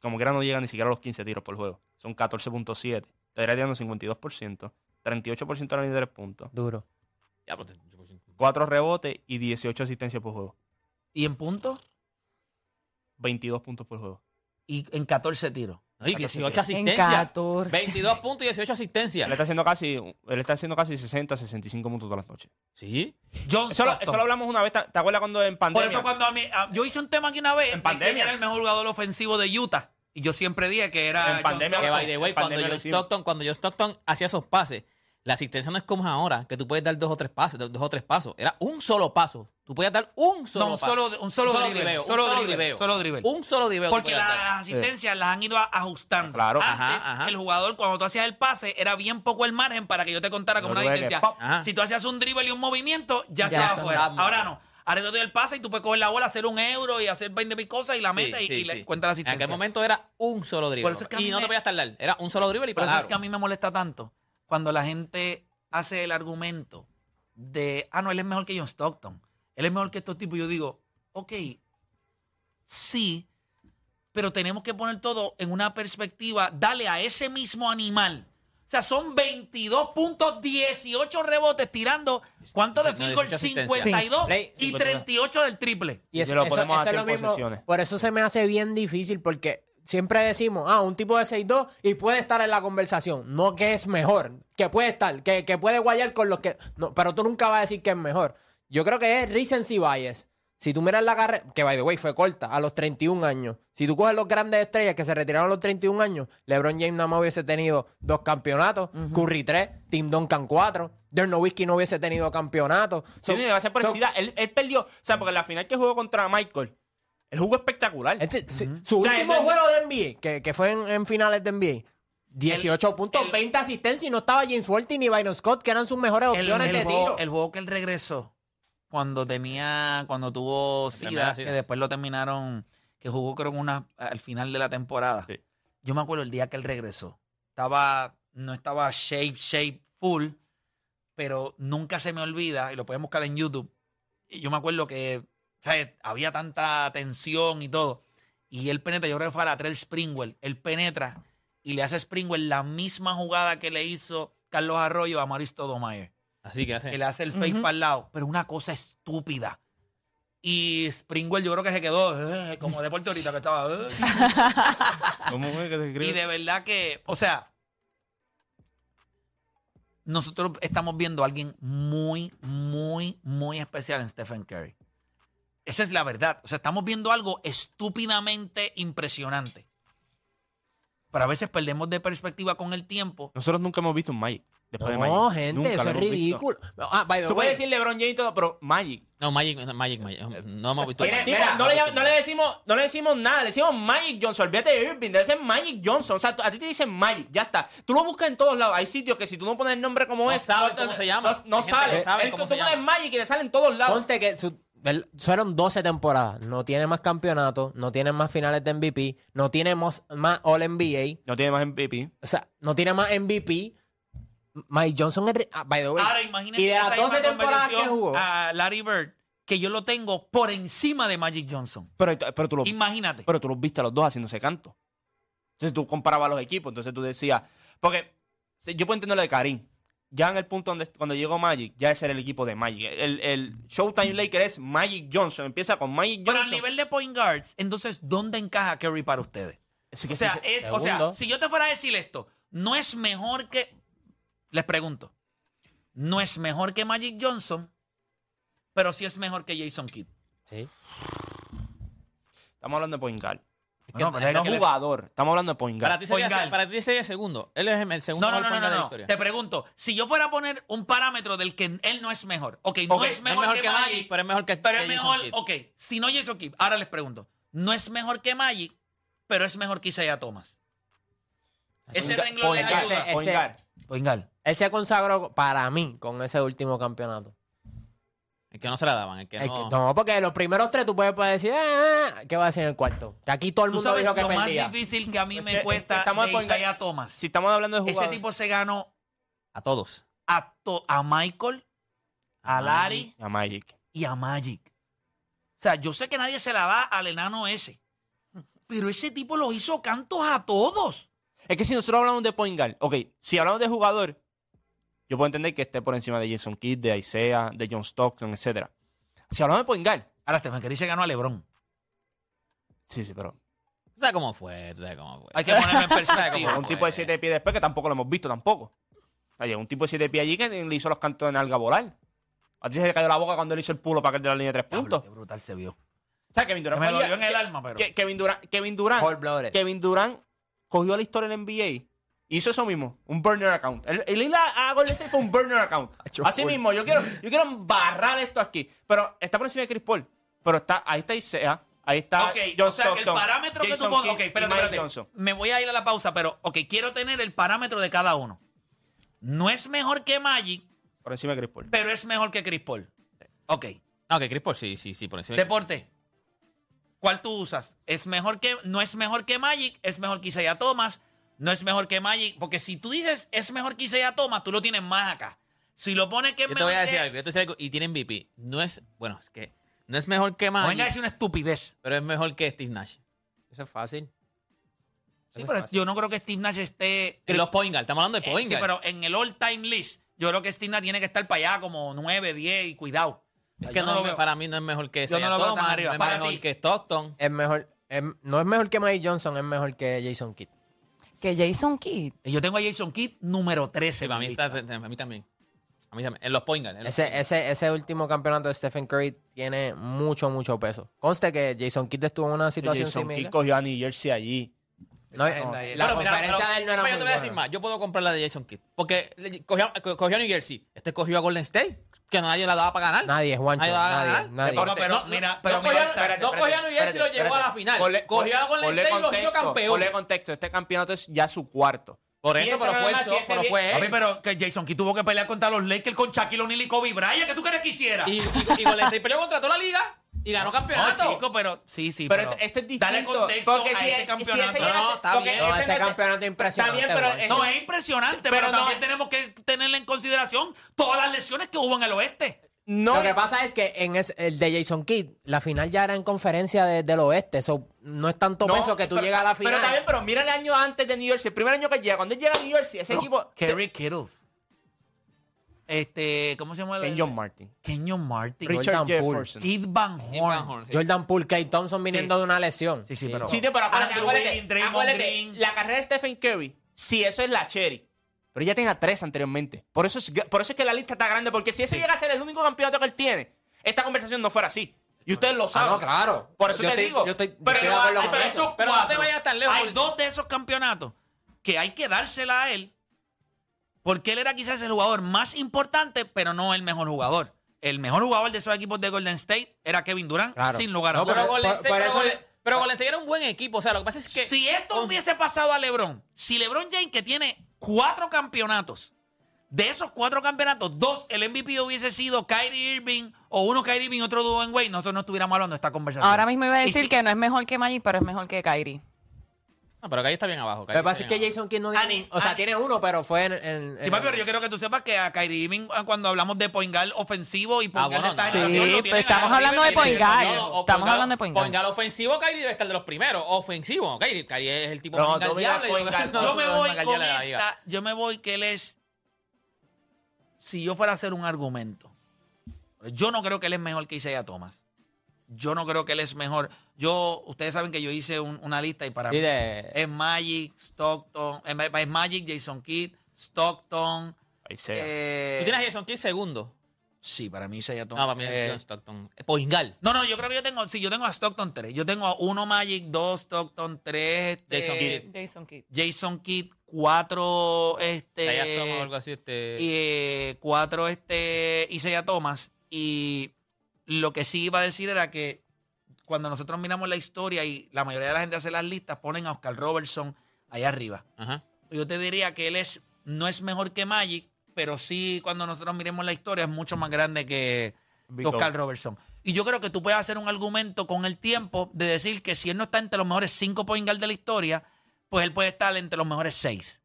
[SPEAKER 5] como quiera no llega ni siquiera a los 15 tiros por juego. Son 14.7. Estaría tirando 52%, 38% de la línea de 3 puntos,
[SPEAKER 8] Duro.
[SPEAKER 6] Ya, pues,
[SPEAKER 5] 4 rebotes y 18 asistencias por juego.
[SPEAKER 4] ¿Y en puntos?
[SPEAKER 5] 22 puntos por juego.
[SPEAKER 4] Y en 14 tiros.
[SPEAKER 6] Ay, 18
[SPEAKER 7] En
[SPEAKER 6] asistencias.
[SPEAKER 7] 14.
[SPEAKER 6] 22 puntos y 18
[SPEAKER 5] Él
[SPEAKER 6] asistencias.
[SPEAKER 5] está haciendo casi, él está haciendo casi 60, 65 puntos todas las noches.
[SPEAKER 6] Sí.
[SPEAKER 4] John
[SPEAKER 5] Eso lo,
[SPEAKER 4] Stockton.
[SPEAKER 5] eso lo hablamos una vez, ¿te te acuerdas cuando en
[SPEAKER 4] Por
[SPEAKER 5] pandemia?
[SPEAKER 4] eso cuando a mí, a- yo hice un tema aquí una vez,
[SPEAKER 5] En pandemia.
[SPEAKER 4] era el mejor jugador ofensivo de Utah. Y yo siempre dije que era
[SPEAKER 5] En
[SPEAKER 4] John
[SPEAKER 5] pandemia,
[SPEAKER 6] Que by the way,
[SPEAKER 5] en
[SPEAKER 6] cuando
[SPEAKER 5] pandemia
[SPEAKER 6] John. Stockton, cuando John Stockton hacía esos pases, la asistencia no es como ahora, que tú puedes dar dos o tres pasos, dos o tres pasos. Era un solo paso. Tú podías dar un solo
[SPEAKER 4] No, un
[SPEAKER 6] paso.
[SPEAKER 4] solo, un solo, dribble, solo,
[SPEAKER 6] un solo
[SPEAKER 4] dribble,
[SPEAKER 6] driveo.
[SPEAKER 4] solo dribble.
[SPEAKER 6] Un solo driveo. tú
[SPEAKER 4] Porque
[SPEAKER 6] dar.
[SPEAKER 4] las asistencias las han ido a- ajustando.
[SPEAKER 5] Claro.
[SPEAKER 4] Antes,
[SPEAKER 6] Ajá, ajá.
[SPEAKER 4] el jugador, cuando tú hacías el pase, era bien poco el margen para que yo te contara como una
[SPEAKER 5] que
[SPEAKER 4] asistencia. Si tú hacías un dribble y un movimiento, ya,
[SPEAKER 7] Ya
[SPEAKER 4] estaba fuera. Ahora no. Ahora te doy el pase y tú puedes coger la bola, hacer un euro y hacer 20 mil cosas y la
[SPEAKER 6] Sí,
[SPEAKER 4] metes y,
[SPEAKER 6] sí,
[SPEAKER 4] y le
[SPEAKER 6] sí.
[SPEAKER 4] cuenta la
[SPEAKER 6] En
[SPEAKER 4] asistencia.
[SPEAKER 6] aquel momento era un solo dribble.
[SPEAKER 4] Es que
[SPEAKER 6] y no
[SPEAKER 4] me-
[SPEAKER 6] te podías tardar. Era un solo dribble y
[SPEAKER 4] Por eso es que a mí me molesta tanto cuando la gente hace el argumento de, ah, no, él es mejor que John Stockton. Él es mejor que estos tipos. Yo digo, ok, Sí, pero tenemos que poner todo en una perspectiva. Dale a ese mismo animal. O sea, son 22 puntos, 18 rebotes tirando. ¿Cuánto de field goal?
[SPEAKER 6] 18 asistencias.
[SPEAKER 4] 52
[SPEAKER 8] Sí.
[SPEAKER 4] y 38 del triple.
[SPEAKER 8] Y
[SPEAKER 5] Y
[SPEAKER 8] eso,
[SPEAKER 5] lo
[SPEAKER 8] eso-
[SPEAKER 5] podemos
[SPEAKER 8] eso
[SPEAKER 5] hacer
[SPEAKER 8] es lo mismo. Por eso se me hace bien difícil porque siempre decimos, ah, un tipo de 6'2 y puede estar en la conversación. No que es mejor, que puede estar, que, que puede guayar con los que... No, pero tú nunca vas a decir que es mejor. Yo creo que es recency bias. Si tú miras la carrera, que by the way fue corta, a los 31 años. Si tú coges los grandes estrellas que se retiraron a los 31 años, LeBron James nada más hubiese tenido dos campeonatos, Curry 3, Tim Duncan 4, Dirk Nowitzki no hubiese tenido campeonatos.
[SPEAKER 5] Sí,
[SPEAKER 8] So-
[SPEAKER 5] no, va a ser por
[SPEAKER 8] so-
[SPEAKER 5] él perdió. O sea, porque en la final que jugó contra Michael, él jugó espectacular.
[SPEAKER 8] Este, Su
[SPEAKER 5] O sea,
[SPEAKER 8] último
[SPEAKER 5] él-
[SPEAKER 8] juego de NBA, que, que fue en, en finales de NBA, 18 puntos,
[SPEAKER 4] el-
[SPEAKER 8] 20 asistencias y no estaba James Worthy ni Byron Scott, que eran sus mejores opciones
[SPEAKER 4] el
[SPEAKER 8] de
[SPEAKER 4] juego,
[SPEAKER 8] tiro.
[SPEAKER 4] el juego que él regresó cuando tenía, cuando tuvo SIDA, que después lo terminaron, que jugó creo una al final de la temporada.
[SPEAKER 5] Sí.
[SPEAKER 4] Yo me acuerdo el día que él regresó. Estaba, no estaba shape, shape full, pero nunca se me olvida, y lo pueden buscar en YouTube. Y yo me acuerdo que ¿sabes? había tanta tensión y todo. Y él penetra, yo creo que fue a la Trell Springwell. Él penetra y le hace a Springwell la misma jugada que le hizo Carlos Arroyo a Maurice Stoudemire
[SPEAKER 6] Así que hace.
[SPEAKER 4] que le hace el fake para el lado, pero una cosa estúpida. Y Springwell yo creo que se quedó eh, como deporte ahorita que estaba. eh.
[SPEAKER 5] ¿Cómo fue que se
[SPEAKER 4] y de verdad que, o sea, nosotros estamos viendo a alguien muy, muy, muy especial en Stephen Curry. Esa es la verdad. O sea, estamos viendo algo estúpidamente impresionante. Pero a veces perdemos de perspectiva con el tiempo.
[SPEAKER 5] Nosotros nunca hemos visto un Magic. Después de
[SPEAKER 8] No,
[SPEAKER 5] Magic.
[SPEAKER 8] gente,
[SPEAKER 5] Nunca
[SPEAKER 8] eso es ridículo. Ah, by the
[SPEAKER 5] Tú puedes decir LeBron James y todo, pero Magic.
[SPEAKER 6] No, Magic, Magic, Magic. No hemos visto.
[SPEAKER 5] Tipo,
[SPEAKER 8] mira,
[SPEAKER 5] no, le, no le decimos, no le decimos nada, le decimos Magic Johnson. Olvídate de Irving, debe ser Magic Johnson. O sea, a ti te dicen Magic, ya está. Tú lo buscas en todos lados. Hay sitios que si tú no pones el nombre como
[SPEAKER 6] No
[SPEAKER 5] es,
[SPEAKER 6] saben cómo se llama.
[SPEAKER 5] No, no sale.
[SPEAKER 6] sabe
[SPEAKER 5] El- tú pones. Magic y le salen en todos lados.
[SPEAKER 8] conste que su- fueron 12 temporadas. No tiene más campeonatos, no tiene más finales de MVP, no tiene más, más All-NBA.
[SPEAKER 5] No tiene más MVP.
[SPEAKER 8] O sea, no tiene más MVP. Mike Johnson es... ah, by the way.
[SPEAKER 4] Ahora imagínate
[SPEAKER 8] y de las
[SPEAKER 4] esa
[SPEAKER 8] 12
[SPEAKER 4] misma
[SPEAKER 8] temporadas que jugó...
[SPEAKER 4] a Larry Bird, que yo lo tengo por encima de Magic Johnson.
[SPEAKER 5] Pero, pero, tú lo,
[SPEAKER 4] Imagínate.
[SPEAKER 5] pero tú los viste a los dos haciéndose canto. Entonces tú comparabas los equipos. Entonces tú decías. Porque yo puedo entender lo de Karim. Ya en el punto donde cuando llegó Magic, ya ese era el equipo de Magic. El, el Showtime Laker es Magic Johnson. Empieza con Magic
[SPEAKER 4] Pero a
[SPEAKER 5] Johnson.
[SPEAKER 4] nivel de point guards, entonces, ¿dónde encaja Curry para ustedes?
[SPEAKER 5] Es que
[SPEAKER 4] O sea,
[SPEAKER 5] sí.
[SPEAKER 4] es, o sea, si yo te fuera a decir esto, no es mejor que. Les pregunto. No es mejor que Magic Johnson, pero sí es mejor que Jason Kidd.
[SPEAKER 8] Sí.
[SPEAKER 5] Estamos hablando de point guard. No
[SPEAKER 4] que le-
[SPEAKER 5] jugador. Estamos hablando de point guard.
[SPEAKER 6] Para ti, sería,
[SPEAKER 4] Point guard.
[SPEAKER 6] para ti sería segundo. Él es el segundo
[SPEAKER 4] No, no, no,
[SPEAKER 6] point
[SPEAKER 4] no,
[SPEAKER 6] de la
[SPEAKER 4] no.
[SPEAKER 6] historia.
[SPEAKER 4] Te pregunto, si yo fuera a poner un parámetro del que él no es mejor. Ok, no es
[SPEAKER 6] No
[SPEAKER 4] mejor, que, Magic,
[SPEAKER 6] pero es mejor que
[SPEAKER 4] pero es
[SPEAKER 6] que Jason
[SPEAKER 4] mejor.
[SPEAKER 6] Kidd.
[SPEAKER 4] Ok, si no Jason Kidd, ahora les pregunto. No es mejor que Magic, pero es mejor que Isaiah Thomas. Ese renglón
[SPEAKER 5] guard,
[SPEAKER 4] ayuda.
[SPEAKER 5] Point guard.
[SPEAKER 8] Él se consagró para mí con ese último campeonato.
[SPEAKER 6] El que no se la daban, el que
[SPEAKER 8] El
[SPEAKER 6] no.
[SPEAKER 8] que- no, porque los primeros tres tú puedes, puedes decir, ah, ah, ¿qué va a decir en el cuarto? Que aquí todo el mundo
[SPEAKER 4] sabes
[SPEAKER 8] dijo que
[SPEAKER 4] lo más
[SPEAKER 8] perdía.
[SPEAKER 4] difícil que a mí
[SPEAKER 5] Es
[SPEAKER 4] me
[SPEAKER 5] que-
[SPEAKER 4] cuesta
[SPEAKER 5] estamos
[SPEAKER 4] de. Isaiah Thomas.
[SPEAKER 5] Si estamos hablando de
[SPEAKER 4] Ese
[SPEAKER 5] jugadores.
[SPEAKER 4] tipo se ganó
[SPEAKER 6] A todos.
[SPEAKER 4] a, to- a Michael, a Larry
[SPEAKER 5] A Magic.
[SPEAKER 4] y a Magic. O sea, yo sé que nadie se la da al enano ese. Pero ese tipo lo hizo cantos a todos.
[SPEAKER 5] Es que si nosotros hablamos de point guard, ok, si hablamos de jugador, yo puedo entender que esté por encima de Jason Kidd, de Isaiah, de John Stockton, etcétera. Si hablamos de point guard,
[SPEAKER 4] Ahora Stephen Curry se ganó a LeBron.
[SPEAKER 5] sí, sí, pero
[SPEAKER 6] ¿Tú sabes cómo fue? ¿Tú sabes cómo fue?
[SPEAKER 4] Hay que ponerlo en perspectiva.
[SPEAKER 5] un tipo de siete pies después que tampoco lo hemos visto tampoco. Oye, un tipo de siete pies allí que le hizo los cantos de nalga volar. A ti se le cayó la boca cuando le hizo el pulo para que de la línea de tres puntos.
[SPEAKER 4] Qué brutal se vio.
[SPEAKER 5] O sea, Kevin Durant
[SPEAKER 4] Me
[SPEAKER 5] fue
[SPEAKER 4] dolió en el
[SPEAKER 5] que-
[SPEAKER 4] alma, pero-
[SPEAKER 5] Kevin Durant, Kevin Durant. Kevin Durant cogió la historia en NBA hizo eso mismo, un burner account. El, el ir a, a Golden State fue un burner account. Así mismo, yo quiero, yo quiero embarrar esto aquí. Pero está por encima de Chris Paul. Pero está, ahí está Isaiah, ahí está
[SPEAKER 4] Ok,
[SPEAKER 5] John
[SPEAKER 4] o sea que el
[SPEAKER 5] Stockton,
[SPEAKER 4] parámetro que tú
[SPEAKER 5] Jason
[SPEAKER 4] pones. Ok, espérate, espérate.
[SPEAKER 5] Johnson.
[SPEAKER 4] Me voy a ir a la pausa, pero ok, quiero tener el parámetro de cada uno. No es mejor que Magic,
[SPEAKER 5] Por encima de Chris Paul.
[SPEAKER 4] pero es mejor que Chris Paul. Ok.
[SPEAKER 6] No, que Chris Paul sí, sí, sí, por encima. de-
[SPEAKER 4] Deporte. ¿Cuál tú usas? Es mejor que, no es mejor que Magic, es mejor que Isaiah Thomas, no es mejor que Magic, porque si tú dices es mejor que Isaiah Thomas, tú lo tienes más acá. Si lo pones que es
[SPEAKER 6] Yo te
[SPEAKER 4] mejor
[SPEAKER 6] voy a decir
[SPEAKER 4] que-
[SPEAKER 6] algo, yo te voy a decir algo, y tiene MVP. No es, bueno, es que No es mejor que
[SPEAKER 4] No
[SPEAKER 6] Magic,
[SPEAKER 4] venga a decir una estupidez.
[SPEAKER 6] pero es mejor que Steve Nash.
[SPEAKER 8] Eso es fácil.
[SPEAKER 4] Sí,
[SPEAKER 8] Eso es
[SPEAKER 4] pero
[SPEAKER 8] fácil.
[SPEAKER 4] yo no creo que Steve Nash esté.
[SPEAKER 6] En los point guard, estamos hablando de
[SPEAKER 4] Eh,
[SPEAKER 6] point
[SPEAKER 4] sí,
[SPEAKER 6] guard.
[SPEAKER 4] pero en el all-time list, yo creo que Steve Nash tiene que estar para allá como 9, 10 y cuidado.
[SPEAKER 6] es
[SPEAKER 4] Yo
[SPEAKER 6] que
[SPEAKER 4] no
[SPEAKER 6] no
[SPEAKER 4] lo
[SPEAKER 6] me-
[SPEAKER 4] veo.
[SPEAKER 6] para mí no es mejor que
[SPEAKER 4] Yo
[SPEAKER 6] Isaiah
[SPEAKER 4] no lo veo tan
[SPEAKER 6] Thomas,
[SPEAKER 4] arriba.
[SPEAKER 6] no es
[SPEAKER 4] Para
[SPEAKER 6] mejor
[SPEAKER 4] ti.
[SPEAKER 6] que Stockton.
[SPEAKER 8] Es mejor, no es mejor que Mike Johnson, es mejor que Jason Kidd.
[SPEAKER 7] Que Jason Kidd.
[SPEAKER 4] Y Yo tengo a Jason Kidd número 13.
[SPEAKER 6] Sí, para mí,
[SPEAKER 4] en mi
[SPEAKER 6] está-
[SPEAKER 4] lista.
[SPEAKER 6] a mí también. A mí también. En los point guard. en los
[SPEAKER 8] Ese, ese, ese último campeonato de Stephen Curry tiene mucho, mucho peso. Conste que Jason Kidd estuvo en una situación
[SPEAKER 5] Jason
[SPEAKER 8] similar.
[SPEAKER 5] Kidd cogió a New Jersey allí.
[SPEAKER 8] No, la
[SPEAKER 6] Pero mira,
[SPEAKER 8] conferencia
[SPEAKER 6] pero-
[SPEAKER 8] de él no era
[SPEAKER 6] pero
[SPEAKER 8] muy
[SPEAKER 6] yo te voy a decir
[SPEAKER 8] buena.
[SPEAKER 6] más. Yo puedo comprar la de Jason Kidd. Porque cogió, co- cogió a New Jersey. Este cogió a Golden State. Que nadie la daba para ganar.
[SPEAKER 8] Nadie, Juancho,
[SPEAKER 6] Nadie
[SPEAKER 8] nadie,
[SPEAKER 4] pero
[SPEAKER 6] No,
[SPEAKER 4] mira,
[SPEAKER 6] no,
[SPEAKER 4] pero
[SPEAKER 6] cogió,
[SPEAKER 4] espérate,
[SPEAKER 6] no cogió a New Jersey y lo llevó a la final.
[SPEAKER 5] Ponle-
[SPEAKER 6] cogió a Golden State y lo hizo campeón.
[SPEAKER 5] Ponle contexto, este campeonato es ya su cuarto.
[SPEAKER 6] Por eso, pero fue, eso, pero fue él.
[SPEAKER 4] pero que Jason Kidd tuvo que pelear contra los Lakers con Shaquille O'Neal y Kobe Bryant. ¿Qué tú crees que hiciera?
[SPEAKER 6] Y, y, y Golden State peleó contra toda la liga y ganó
[SPEAKER 4] no,
[SPEAKER 6] campeonato.
[SPEAKER 4] chico, pero sí, sí.
[SPEAKER 5] Pero esto- esto es distinto.
[SPEAKER 4] Dale contexto
[SPEAKER 5] porque
[SPEAKER 4] a
[SPEAKER 5] si
[SPEAKER 4] ese
[SPEAKER 5] es-
[SPEAKER 4] campeonato.
[SPEAKER 5] Si ese
[SPEAKER 6] No, está
[SPEAKER 5] porque
[SPEAKER 6] bien.
[SPEAKER 8] No,
[SPEAKER 5] ese es-
[SPEAKER 8] campeonato es impresionante,
[SPEAKER 5] Está bien, pero
[SPEAKER 4] No, es impresionante, pero, también tenemos que tener en consideración todas las lesiones que hubo en el oeste.
[SPEAKER 5] no
[SPEAKER 8] Lo que pasa es que en ese- el de Jason Kidd, la final ya era en conferencia de- del oeste. So, no es tanto
[SPEAKER 5] No,
[SPEAKER 8] peso que tú
[SPEAKER 5] pero-
[SPEAKER 8] llegas a la final.
[SPEAKER 5] Pero también, pero mira el año antes de New Jersey, el primer año que llega, cuando él llega a New Jersey, ese equipo. se-
[SPEAKER 4] Kerry Kittles. Este, ¿cómo se llama? el-
[SPEAKER 5] Kenyon Martin.
[SPEAKER 4] Kenyon Martin.
[SPEAKER 5] Richard
[SPEAKER 8] Jordan Poole.
[SPEAKER 5] Jefferson.
[SPEAKER 4] Keith Van Horn.
[SPEAKER 6] Horn, sí.
[SPEAKER 8] Jordan Poole, Clay Thompson viniendo
[SPEAKER 4] Sí.
[SPEAKER 8] de una lesión.
[SPEAKER 4] Sí, sí, pero-
[SPEAKER 5] Sí, pero acuérdate,
[SPEAKER 4] Andrew
[SPEAKER 5] acuérdate,
[SPEAKER 4] Wiggins, Draymond
[SPEAKER 5] acuérdate,
[SPEAKER 4] Green.
[SPEAKER 5] la carrera de Stephen Curry, sí, eso es la cherry. Pero ella tenía tres anteriormente. Por eso es, por eso es que la lista está grande. Porque si ese llega a ser el único campeonato que él tiene, esta conversación no fuera así. Y ustedes lo
[SPEAKER 8] Ah,
[SPEAKER 5] saben.
[SPEAKER 8] no, claro.
[SPEAKER 5] Por eso
[SPEAKER 8] Yo
[SPEAKER 5] te
[SPEAKER 8] estoy-
[SPEAKER 5] digo.
[SPEAKER 8] Yo estoy, yo
[SPEAKER 5] pero
[SPEAKER 8] estoy de
[SPEAKER 5] no,
[SPEAKER 8] acuerdo
[SPEAKER 5] ay,
[SPEAKER 8] con
[SPEAKER 5] pero
[SPEAKER 8] eso.
[SPEAKER 4] esos
[SPEAKER 6] Pero no te
[SPEAKER 4] cuatro,
[SPEAKER 6] vayas tan lejos,
[SPEAKER 4] Hay dos de esos campeonatos que hay que dársela a él porque él era quizás el jugador más importante, pero no el mejor jugador. El mejor jugador de esos equipos de Golden State era Kevin Durant,
[SPEAKER 8] Claro.
[SPEAKER 4] sin lugar a
[SPEAKER 8] No,
[SPEAKER 4] dudas.
[SPEAKER 6] Pero Golden State,
[SPEAKER 8] por
[SPEAKER 6] pero
[SPEAKER 8] eso-
[SPEAKER 6] Golden- pero Golden State era un buen equipo. O sea, lo que pasa es que.
[SPEAKER 4] Si esto
[SPEAKER 6] con-
[SPEAKER 4] hubiese pasado a LeBron, si LeBron James, que tiene cuatro campeonatos, de esos cuatro campeonatos, dos, el MVP hubiese sido Kyrie Irving o uno Kyrie Irving y otro Dwayne Wade, nosotros no estuviéramos hablando de esta conversación.
[SPEAKER 7] Ahora mismo iba a decir
[SPEAKER 4] si-
[SPEAKER 7] que no es mejor que Magic, pero es mejor que Kyrie.
[SPEAKER 6] No, pero Calle está bien abajo.
[SPEAKER 8] Lo que pasa es que Jason Kidd no
[SPEAKER 4] Ani,
[SPEAKER 8] tiene. O sea,
[SPEAKER 4] Ani.
[SPEAKER 8] tiene uno, pero fue en. en-
[SPEAKER 4] Sí,
[SPEAKER 8] en-
[SPEAKER 4] papi, pero yo quiero que tú sepas que a Kyrie Irving, ah, cuando hablamos de point guard ofensivo y point
[SPEAKER 6] Ah,
[SPEAKER 4] guard
[SPEAKER 6] bueno, no.
[SPEAKER 7] Sí, pues estamos hablando de point
[SPEAKER 4] tienen
[SPEAKER 7] guard.
[SPEAKER 4] arriba.
[SPEAKER 6] No, o
[SPEAKER 7] Estamos hablando de point guard.
[SPEAKER 6] point guard ofensivo, Kyrie debe estar de los primeros. Ofensivo, Kyrie, Kyrie es el tipo
[SPEAKER 5] No,
[SPEAKER 6] más
[SPEAKER 5] tú point guard.
[SPEAKER 4] Yo me
[SPEAKER 6] no,
[SPEAKER 4] voy con esta, yo me voy que él es, si yo fuera a hacer un argumento, yo no creo que él es mejor que Isaiah Thomas. Yo no creo que él es mejor. Yo, ustedes saben que yo hice un- una lista y para mí es Magic, Stockton, es es Magic, Jason Kidd, Stockton.
[SPEAKER 5] Ahí sea.
[SPEAKER 4] eh,
[SPEAKER 6] Tú tienes a Jason Kidd segundo.
[SPEAKER 4] Sí, para mí Isaiah
[SPEAKER 6] No,
[SPEAKER 4] Thomas.
[SPEAKER 6] para mí
[SPEAKER 4] eh,
[SPEAKER 6] es John Stockton. Poingal.
[SPEAKER 4] no, no, yo creo que yo tengo, sí, yo tengo a Stockton 3. Yo tengo a uno Magic, dos Stockton, tres este,
[SPEAKER 6] Jason Kidd.
[SPEAKER 7] Jason Kidd.
[SPEAKER 4] Jason Kidd, cuatro este
[SPEAKER 6] Isaiah Thomas o algo así. Este...
[SPEAKER 4] y eh, cuatro este Isaiah Thomas y lo que sí iba a decir era que cuando nosotros miramos la historia y la mayoría de la gente hace las listas ponen a Oscar Robertson ahí arriba.
[SPEAKER 6] Ajá.
[SPEAKER 4] Yo te diría que él es no es mejor que Magic, pero sí cuando nosotros miremos la historia es mucho más grande que, Oscar. Robertson. Y yo creo que tú puedes hacer un argumento con el tiempo de decir que si él no está entre los mejores cinco point guard de la historia, pues él puede estar entre los mejores seis.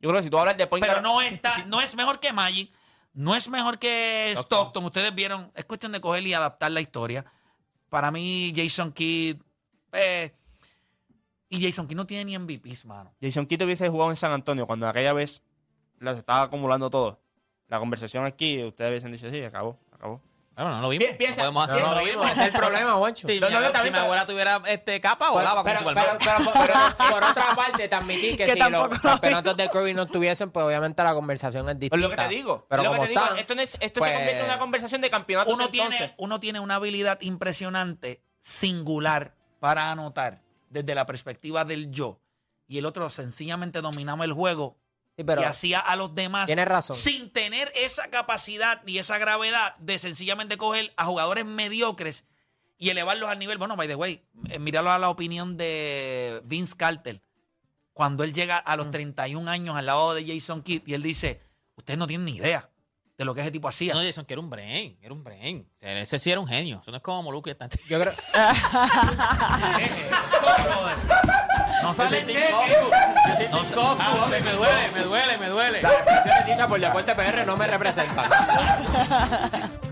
[SPEAKER 5] Yo creo que si tú hablas de point
[SPEAKER 4] Pero no está, no es mejor que Magic, no es mejor que Stockton. Ustedes vieron, es cuestión de coger y adaptar la historia. Para mí, Jason Kidd. eh, y Jason Kidd no tiene ni MVPs, mano.
[SPEAKER 5] Jason Kidd hubiese jugado en San Antonio cuando aquella vez las estaba acumulando todo. La conversación aquí, ustedes hubiesen dicho, sí, acabó, acabó.
[SPEAKER 6] Bueno, no lo vimos.
[SPEAKER 5] Pi- piensa-
[SPEAKER 6] no podemos
[SPEAKER 8] No,
[SPEAKER 6] hacer.
[SPEAKER 8] no,
[SPEAKER 6] no lo
[SPEAKER 8] vimos, ese es el problema, Juancho.
[SPEAKER 6] Sí,
[SPEAKER 5] No,
[SPEAKER 6] mi
[SPEAKER 5] no, no,
[SPEAKER 6] abuela- si mi abuela tuviera este capa, volaba con
[SPEAKER 8] pero,
[SPEAKER 6] Superman.
[SPEAKER 8] pero, pero, pero, por otra parte, te admití que,
[SPEAKER 7] Que
[SPEAKER 8] si los
[SPEAKER 7] lo
[SPEAKER 8] campeonatos de Curry no estuviesen, pues obviamente la conversación es
[SPEAKER 5] Es
[SPEAKER 8] distinta.
[SPEAKER 5] lo que te digo.
[SPEAKER 8] Pero
[SPEAKER 5] es lo que te digo. esto es- esto
[SPEAKER 8] pues,
[SPEAKER 5] se convierte en una conversación de campeonatos
[SPEAKER 4] Uno
[SPEAKER 5] entonces.
[SPEAKER 4] tiene, uno tiene una habilidad impresionante, singular, para anotar desde la perspectiva del yo. Y el otro sencillamente dominaba el juego
[SPEAKER 8] Sí, pero
[SPEAKER 4] y hacía a los demás
[SPEAKER 8] tienes razón.
[SPEAKER 4] sin tener esa capacidad y esa gravedad de sencillamente coger a jugadores mediocres y elevarlos al nivel. Bueno, by the way, eh, míralo a la opinión de Vince Carter. Cuando él llega a los
[SPEAKER 8] Mm.
[SPEAKER 4] 31 años al lado de Jason Kidd y él dice, ustedes no tienen ni idea de lo que ese tipo hacía.
[SPEAKER 6] No, Jason, que era un brain. Era un brain. O sea, ese sí era un genio. Eso no es como Moluque. Está...
[SPEAKER 8] Yo creo,
[SPEAKER 4] no sale
[SPEAKER 6] Yo soy
[SPEAKER 4] cheque.
[SPEAKER 6] Team Goku. Yo soy Team Goku, hombre, Me duele, me duele, me duele.
[SPEAKER 8] las expresiones dichas por Deporte PR no me representan.